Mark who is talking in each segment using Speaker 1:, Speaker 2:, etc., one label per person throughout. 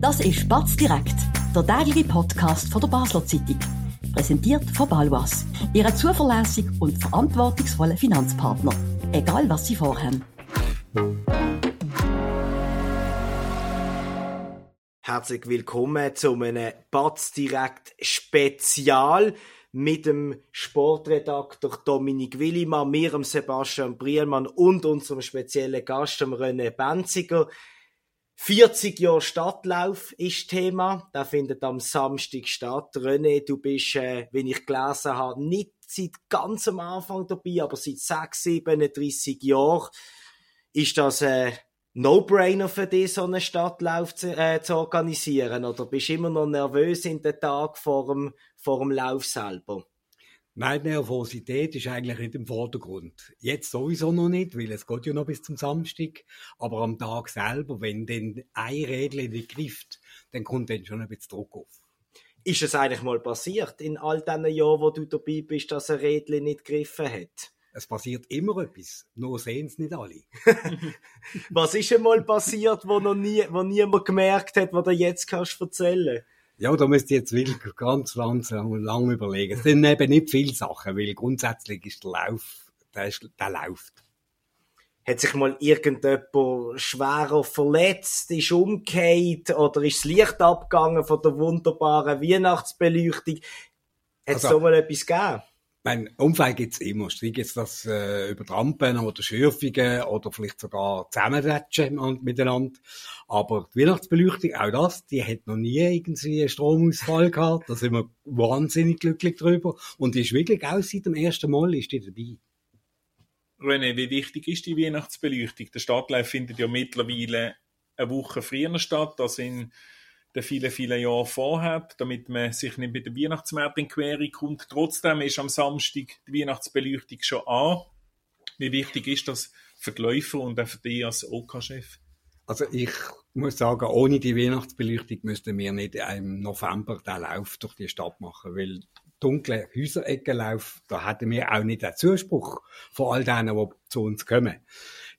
Speaker 1: Das ist Batz direkt, der tägliche Podcast von der Basler Zeitung. Präsentiert von Balwas, Ihrem zuverlässigen und verantwortungsvollen Finanzpartner. Egal was Sie vorhaben.
Speaker 2: Herzlich willkommen zu einem Batz direkt Spezial mit dem Sportredakteur Dominik Willimann, mir, Sebastian Brielmann und unserem speziellen Gast, René Benziger. 40 Jahre Stadtlauf ist Thema. Der findet am Samstag statt. René, du bist, äh, wie ich gelesen habe, nicht seit ganz am Anfang dabei, aber seit 6, 37 Jahren. Ist das ein No-Brainer für dich, so einen Stadtlauf zu, äh, zu, organisieren? Oder bist du immer noch nervös in den Tag vor dem, vor dem Lauf selber?
Speaker 3: Nein, Nervosität ist eigentlich nicht im Vordergrund. Jetzt sowieso noch nicht, weil es geht ja noch bis zum Samstag. Aber am Tag selber, wenn dann ein Rädchen nicht grifft, dann kommt dann schon ein bisschen Druck auf.
Speaker 2: Ist es eigentlich mal passiert in all diesen Jahren, wo du dabei bist, dass ein Rädchen nicht gegriffen hat?
Speaker 3: Es passiert immer etwas, nur sehen es nicht alle.
Speaker 2: Was ist einmal passiert, wo noch nie, wo niemand gemerkt hat, was du jetzt kannst erzählen?
Speaker 3: Ja, da müsst ihr jetzt wirklich ganz langsam lang überlegen. Es sind eben nicht viele Sachen, weil grundsätzlich ist der Lauf, der, ist, der läuft.
Speaker 2: Hat sich mal irgendjemand schwerer verletzt, ist umgekehrt oder ist das Licht abgegangen von der wunderbaren Weihnachtsbeleuchtung? Hat es also, da mal etwas gegeben?
Speaker 3: Mein Unfall gibt's immer. Sei jetzt das äh, über Trampen oder Schürfungen oder vielleicht sogar Zusammenratschen miteinander. Aber die Weihnachtsbeleuchtung, auch das, die hat noch nie irgendwie einen Stromausfall gehabt. Da sind wir wahnsinnig glücklich drüber. Und die ist wirklich auch seit dem ersten Mal ist die dabei.
Speaker 4: René, wie wichtig ist die Weihnachtsbeleuchtung? Der Stadtlauf findet ja mittlerweile eine Woche früher statt. Da sind den vielen, vielen Jahren vorhat, damit man sich nicht mit dem Weihnachtsmarkt in Quere kommt. Trotzdem ist am Samstag die Weihnachtsbeleuchtung schon an. Wie wichtig ist das für die Läufer und auch für dich als OK-Chef?
Speaker 3: Also ich muss sagen, ohne die Weihnachtsbeleuchtung müssten wir nicht im November den Lauf durch die Stadt machen, weil dunkle Häusereckenlauf, da hätten wir auch nicht den Zuspruch von all denen, die zu uns kommen.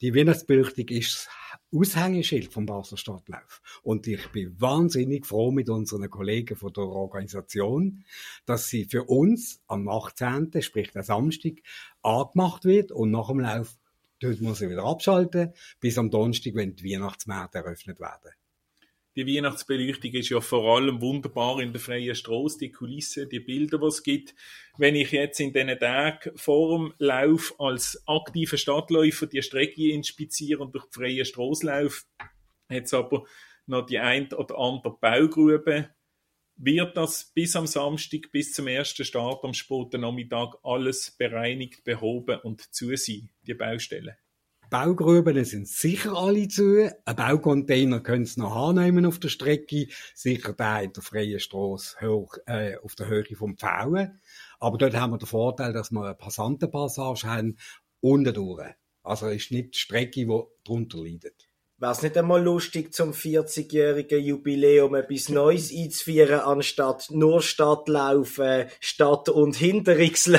Speaker 3: Die Weihnachtsbeleuchtung ist Aushängeschild vom Basler Stadtlauf. Und ich bin wahnsinnig froh mit unseren Kollegen von der Organisation, dass sie für uns am 18., sprich der Samstag, angemacht wird und nach dem Lauf dort muss sie wieder abschalten, bis am Donnerstag, wenn die Weihnachtsmärkte eröffnet werden.
Speaker 4: Die Weihnachtsbeleuchtung ist ja vor allem wunderbar in der freien Straße, die Kulisse, die Bilder, die es gibt. Wenn ich jetzt in diesen Tagen vor dem Lauf als aktiver Stadtläufer die Strecke inspiziere und durch die freie Straße laufe, es aber noch die ein oder andere Baugrube. Wird das bis am Samstag, bis zum ersten Start am späten Nachmittag alles bereinigt, behoben und zu sein, die Baustelle?
Speaker 3: Baugruben sind sicher alle zu. Ein Baucontainer können Sie noch annehmen auf der Strecke. Sicher der in der freien Straße hoch, äh, auf der Höhe vom Pfauen. Aber dort haben wir den Vorteil, dass wir eine Passantenpassage haben, unten durch. Also ist nicht die Strecke, die darunter leidet.
Speaker 2: Wäre es nicht einmal lustig, zum 40-jährigen Jubiläum etwas Neues einzuführen, anstatt nur Stadtlaufen, Stadt- und Hinterrixle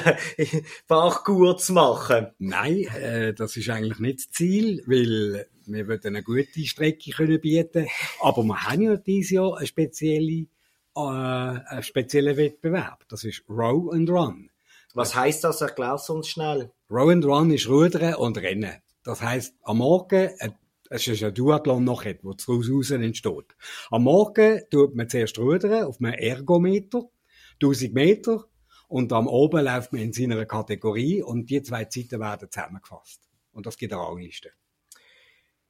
Speaker 2: Fachkur zu machen?
Speaker 3: Nein, äh, das ist eigentlich nicht das Ziel, weil wir wollen eine gute Strecke können bieten. Aber wir haben ja dieses Jahr eine spezielle, äh, einen speziellen Wettbewerb. Das ist Row and Run.
Speaker 2: Was heißt das? Erklär uns schnell.
Speaker 3: Row and Run ist Rudern und Rennen. Das heißt, am Morgen es ist ein Duathlon nachher, wo daraus raus entsteht. Am Morgen tut man zuerst rudern auf einem Ergometer, 1000 Meter, und am Oben läuft man in seiner Kategorie und die zwei Zeiten werden zusammengefasst. Und das gibt eine Rangliste.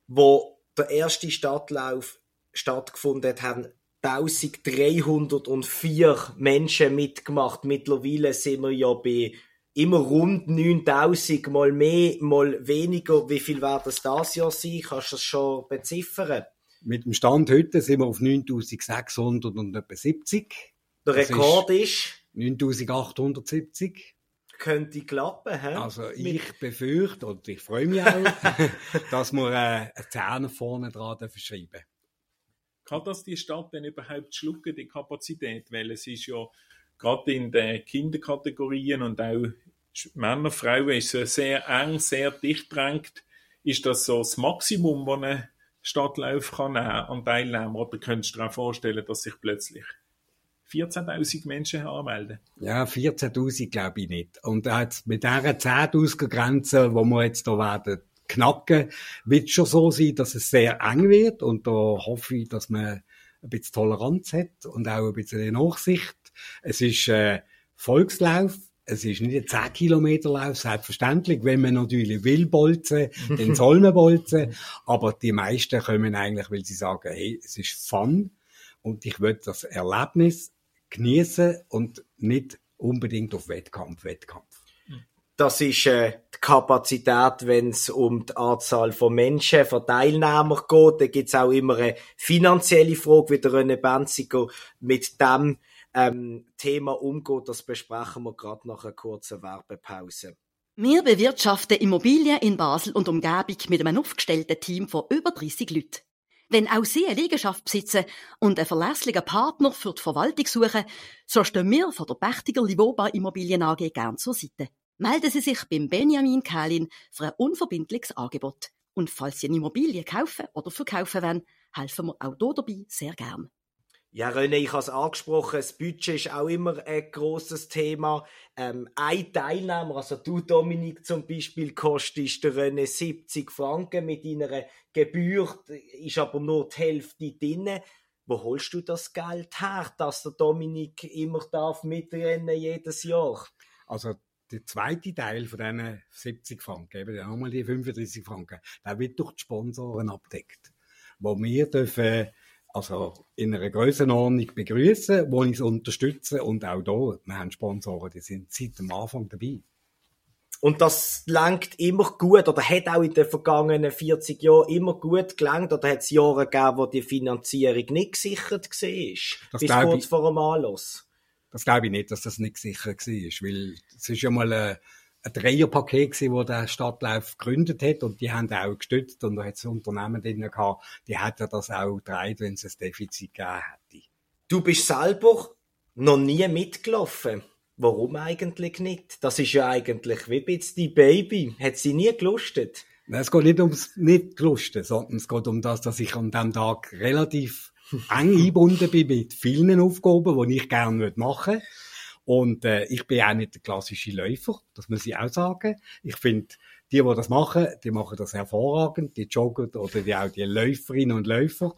Speaker 2: Wo der erste Stadtlauf stattgefunden hat, haben 1304 Menschen mitgemacht. Mittlerweile sind wir ja bei immer rund 9000, mal mehr, mal weniger. Wie viel wird das das Jahr sein? Kannst du das schon beziffern?
Speaker 3: Mit dem Stand heute sind wir auf 9600 und etwa 70.
Speaker 2: Der das Rekord ist, ist
Speaker 3: 9870
Speaker 2: könnte klappen. He?
Speaker 3: Also ich befürchte und ich freue mich auch, dass wir äh, eine Zähne vorne dran verschreiben
Speaker 4: Kann das die Stadt denn überhaupt schlucken, die Kapazität? Weil es ist ja gerade in den Kinderkategorien und auch Männer, Frauen ist sehr eng, sehr dicht drängt. Ist das so das Maximum, das eine Stadtlauf kann an Teilnehmer? Oder könntest du dir auch vorstellen, dass sich plötzlich 14.000 Menschen anmelden?
Speaker 3: Ja, 14.000 glaube ich nicht. Und mit dieser 10.000 Grenze, wo wir jetzt da werden knacken, wird es schon so sein, dass es sehr eng wird. Und da hoffe ich, dass man ein bisschen Toleranz hat und auch ein bisschen Nachsicht. Es ist äh, Volkslauf. Es ist nicht ein 10 Kilometer Lauf, selbstverständlich. Wenn man natürlich will bolzen, dann soll man bolzen. Aber die meisten kommen eigentlich, weil sie sagen, hey, es ist Fun und ich will das Erlebnis genießen und nicht unbedingt auf Wettkampf, Wettkampf.
Speaker 2: Das ist äh, die Kapazität, wenn es um die Anzahl von Menschen, von Teilnehmern geht. Da gibt's auch immer eine finanzielle Frage, wie der René Benziger mit dem ähm, Thema umgeht. Das besprechen wir gerade nach einer kurzen Werbepause.
Speaker 1: Wir bewirtschaften Immobilien in Basel und Umgebung mit einem aufgestellten Team von über 30 Leuten. Wenn auch Sie eine Liegenschaft besitzen und einen verlässlichen Partner für die Verwaltung suchen, so stehen wir von der Pächtiger Livoba Immobilien AG gern zur Seite. Melden Sie sich beim Benjamin Kählin für ein unverbindliches Angebot. Und falls Sie eine Immobilie kaufen oder verkaufen wollen, helfen wir auch hier dabei sehr gern.
Speaker 2: Ja, René, ich habe es angesprochen, das Budget ist auch immer ein grosses Thema. Ähm, ein Teilnehmer, also du Dominik zum Beispiel, kostet der René 70 Franken mit einer Gebühr, ist aber nur die Hälfte drin. Wo holst du das Geld her, dass der Dominik immer darf mitrennen jedes Jahr?
Speaker 3: Also der zweite Teil von diesen 70 Franken, eben nochmal die 35 Franken, der wird durch die Sponsoren abdeckt. Wo wir dürfen also in einer Grössenordnung begrüßen, wo ich es unterstütze und auch da, wir haben Sponsoren, die sind seit dem Anfang dabei.
Speaker 2: Und das langt immer gut, oder hat auch in den vergangenen 40 Jahren immer gut gelangt, oder hat es Jahre gegeben, wo die Finanzierung nicht gesichert war?
Speaker 3: Das
Speaker 2: bis kurz
Speaker 3: ich-
Speaker 2: vor dem Anlass.
Speaker 3: Das glaube ich nicht, dass das nicht sicher war, weil es ist ja mal ein, ein Dreierpaket gewesen, wo der Stadtlauf gegründet hat und die haben auch gestützt und da hat es Unternehmen drin gehabt, die hätten das auch getragen, wenn es ein Defizit gegeben hätte.
Speaker 2: Du bist selber noch nie mitgelaufen. Warum eigentlich nicht? Das ist ja eigentlich wie bisschen die Baby. Hat sie nie gelustet?
Speaker 3: Nein, Es geht nicht ums nicht Lusten, sondern es geht um das, dass ich an dem Tag relativ eng eingebunden bin mit vielen Aufgaben, die ich gerne machen möchte. Und äh, ich bin auch nicht der klassische Läufer, das muss ich auch sagen. Ich finde, die, die das machen, die machen das hervorragend, die joggen oder die, auch die Läuferinnen und Läufer.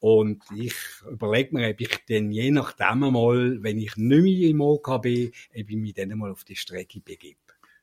Speaker 3: Und ich überlege mir, ob ich dann je nachdem mal, wenn ich nicht mehr im OK bin, ob ich mich dann mal auf die Strecke begebe.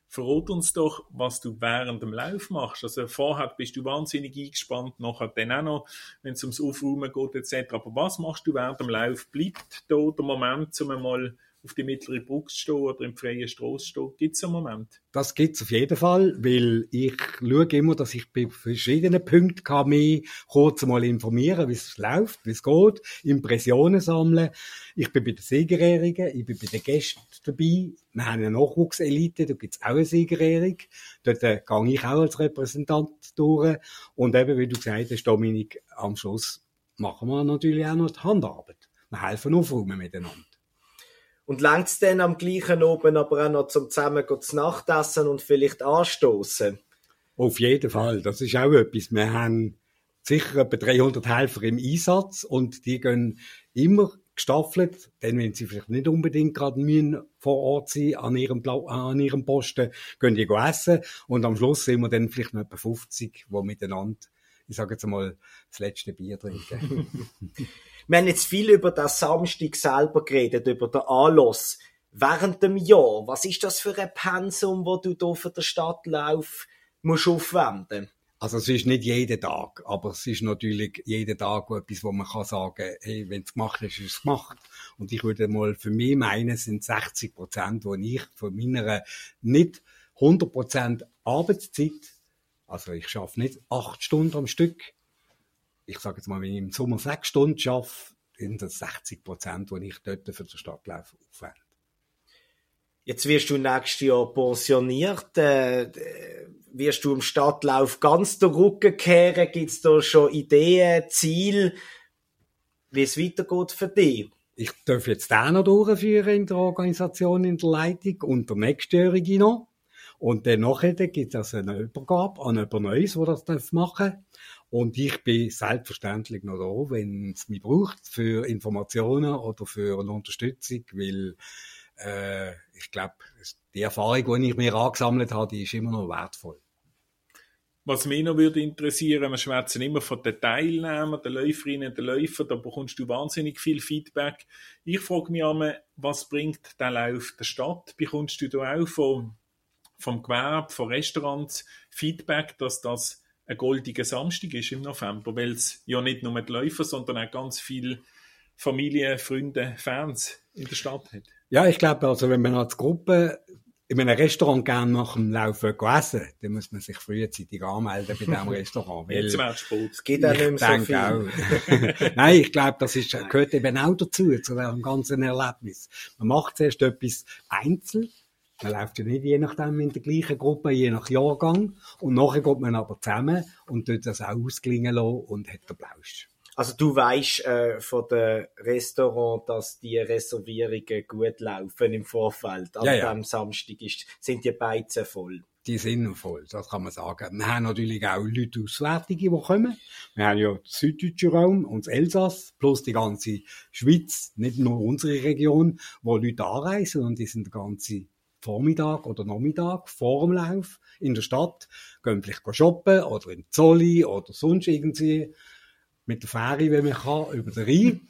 Speaker 4: Verrat uns doch, was du während dem Lauf machst. Also vorher bist du wahnsinnig eingespannt, nachher dann auch noch, wenn es ums Aufräumen geht etc. Aber was machst du während dem Lauf? Bleibt da der Moment, um einmal auf die mittlere Brücke stehen oder im freien Strasse zu stehen? Gibt es einen Moment?
Speaker 3: Das gibt's auf jeden Fall, weil ich schaue immer, dass ich bei verschiedenen Punkten kann mich kurz mal informieren, wie es läuft, wie es geht, Impressionen sammeln. Ich bin bei den Siegerehrungen, ich bin bei den Gästen dabei. Wir haben eine Nachwuchselite, da gibt's auch eine Siegerehrung. Dort äh, gehe ich auch als Repräsentant durch. Und eben, wie du gesagt hast, Dominik, am Schluss machen wir natürlich auch noch die Handarbeit. Wir helfen aufräumen miteinander.
Speaker 2: Und längt's dann am gleichen oben aber auch noch zum zusammen zu Nacht essen und vielleicht anstoßen?
Speaker 3: Auf jeden Fall. Das ist auch etwas. Wir haben sicher etwa 300 Helfer im Einsatz und die gehen immer gestaffelt, denn wenn sie vielleicht nicht unbedingt gerade müssen vor Ort sein an ihrem, Pla- an ihrem Posten, gehen die go essen und am Schluss sind wir dann vielleicht noch etwa 50, die miteinander, ich sage jetzt mal, das letzte Bier trinken.
Speaker 2: Wir haben jetzt viel über das Samstag selber geredet, über den Anlass. Während dem Jahr, was ist das für ein Pensum, wo du hier für den Stadtlauf musst aufwenden?
Speaker 3: Also es ist nicht jeden Tag, aber es ist natürlich jeden Tag etwas, wo man kann sagen, hey, wenn es gemacht ist, ist es gemacht. Und ich würde mal für mich meinen, es sind 60 Prozent, wo ich von meiner nicht 100 Prozent Arbeitszeit, also ich schaffe nicht acht Stunden am Stück. Ich sage jetzt mal, wenn ich im Sommer sechs Stunden schaffe, sind das 60 Prozent, die ich dort für den Stadtlauf aufwende.
Speaker 2: Jetzt wirst du nächstes Jahr pensioniert. Äh, äh, wirst du im Stadtlauf ganz den Rücken kehren? Gibt es da schon Ideen, Ziele, wie es weitergeht für dich?
Speaker 3: Ich darf jetzt den noch durchführen in der Organisation, in der Leitung und der nächstjährige noch. Und dann nachher gibt es also eine Übergabe an jemand Neues, der das darf machen Und ich bin selbstverständlich noch da, wenn es mich braucht, für Informationen oder für eine Unterstützung, weil äh, ich glaube, die Erfahrung, die ich mir angesammelt habe, die ist immer noch wertvoll.
Speaker 4: Was mich noch würde interessieren, wir schwätzen immer von den Teilnehmern, den Läuferinnen, den Läufern, da bekommst du wahnsinnig viel Feedback. Ich frage mich einmal, was bringt der Lauf der Stadt? Bekommst du da auch vom, vom Gewerbe, von Restaurants Feedback, dass das ein goldiger Samstag ist im November, weil es ja nicht nur die Läufer, sondern auch ganz viele Familien, Freunde, Fans in der Stadt hat?
Speaker 3: Ja, ich glaube, also wenn man als Gruppe in einem Restaurant gerne nach dem Laufen essen, dann muss man sich frühzeitig anmelden bei diesem Restaurant.
Speaker 4: Weil Jetzt.
Speaker 2: Es geht auch nicht mehr so viel.
Speaker 3: Auch. Nein, ich glaube, das ist, gehört eben auch dazu, zu diesem ganzen Erlebnis. Man macht zuerst etwas einzeln, man läuft ja nicht je nachdem in der gleichen Gruppe, je nach Jahrgang. Und nachher geht man aber zusammen und tut das auch ausklingen lassen und hat den Plausch.
Speaker 2: Also du weißt äh, von dem Restaurant, dass die Reservierungen gut laufen im Vorfeld. An
Speaker 3: Ja, ja.
Speaker 2: dem Samstag ist, sind die Beizen voll.
Speaker 3: Die sind voll, das kann man sagen. Wir haben natürlich auch Leute Auswärtige, die kommen. Wir haben ja den süddeutschen Raum und das Elsass, plus die ganze Schweiz, nicht nur unsere Region, wo Leute anreisen und die sind den ganzen Vormittag oder Nachmittag vor dem Lauf in der Stadt, gehen vielleicht shoppen oder in Zolli oder sonst irgendwie mit der Fähre, wenn man kann, über den Rhein.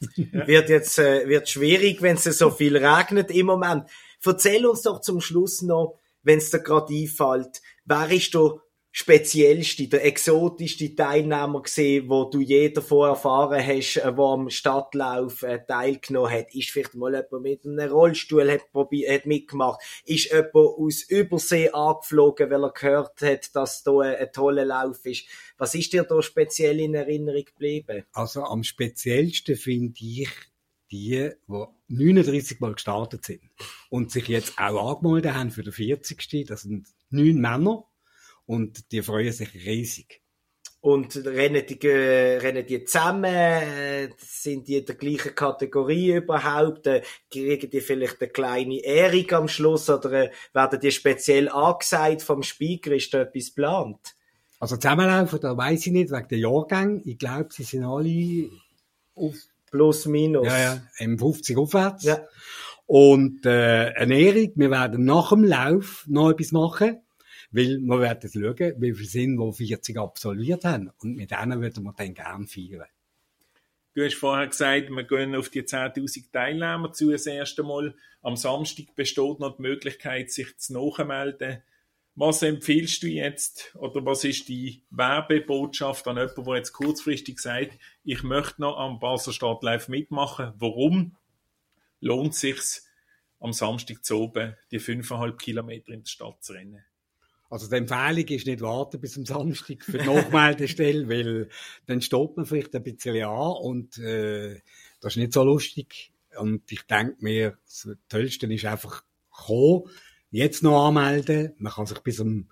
Speaker 2: Wird jetzt äh, wird schwierig, wenn es so viel regnet im Moment. Erzähl uns doch zum Schluss noch, wenn es dir gerade einfällt, wer ist der speziellste, der exotischste Teilnehmer gesehen, wo du je davon erfahren hast, äh, wo am Stadtlauf äh, teilgenommen hat? Ist vielleicht mal jemand mit einem Rollstuhl hat, hat mitgemacht? Ist jemand aus Übersee angeflogen, weil er gehört hat, dass da ein, ein toller Lauf ist? Was ist dir da speziell in Erinnerung geblieben?
Speaker 3: Also am speziellsten finde ich die, die 39 Mal gestartet sind und sich jetzt auch angemeldet haben für den 40. Das sind neun Männer und die freuen sich riesig.
Speaker 2: Und rennen die, äh, rennen die zusammen? Äh, Sind die in der gleichen Kategorie überhaupt? Äh, Kriegen die vielleicht eine kleine Ehrung am Schluss? Oder äh, werden die speziell angesagt vom Speaker? Ist da etwas geplant?
Speaker 3: Also zusammenlaufen, da weiß ich nicht, wegen der Jahrgänge. Ich glaube, sie sind alle auf,
Speaker 2: Plus, minus.
Speaker 3: ja, ja, im 50 aufwärts.
Speaker 2: Ja.
Speaker 3: Und äh, Ernährung, wir werden nach dem Lauf noch etwas machen, weil wir werden schauen, wie viele sind, die 40 absolviert haben. Und mit denen würden wir dann gerne feiern.
Speaker 4: Du hast vorher gesagt, wir gehen auf die 10.000 Teilnehmer zu das erste Mal. Am Samstag besteht noch die Möglichkeit, sich zu nachmelden. Was empfiehlst du jetzt oder was ist die Werbebotschaft an jemanden, der jetzt kurzfristig sagt, ich möchte noch am Basel Stadtlauf mitmachen? Warum lohnt sich's am Samstag zu oben die 5,5 Kilometer in der Stadt zu rennen?
Speaker 3: Also die Empfehlung ist nicht warten bis am Samstag für die Nachmeldestelle, weil dann steht man vielleicht ein bisschen an und äh, das ist nicht so lustig. Und ich denke mir, das Tollste ist einfach kommen, jetzt noch anmelden. Man kann sich bis am,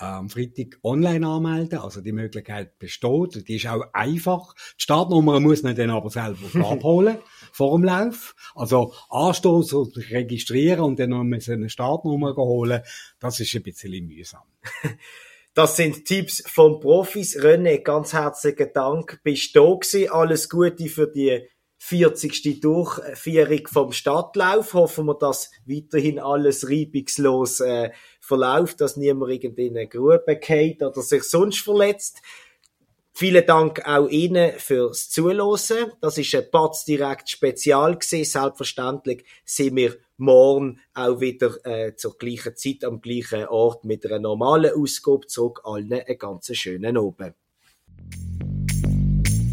Speaker 3: am Freitag online anmelden, also die Möglichkeit besteht. Die ist auch einfach. Die Startnummer muss man dann aber selber abholen vor dem Lauf. Also anstoßen und registrieren und dann noch eine Startnummer holen, das ist ein bisschen mühsam.
Speaker 2: Das sind Tipps von Profis. René, ganz herzlichen Dank. Bist du da gewesen. Alles Gute für die 40. Durchführung vom Stadtlauf. Hoffen wir, dass weiterhin alles reibungslos äh, verläuft, dass niemand in eine Grube geht oder sich sonst verletzt. Vielen Dank auch Ihnen fürs Zuhören. Das ist ein Batz direkt Spezial gewesen. Selbstverständlich sind wir morgen auch wieder äh, zur gleichen Zeit am gleichen Ort mit einer normalen Ausgabe zurück. Allen einen ganz schönen Abend.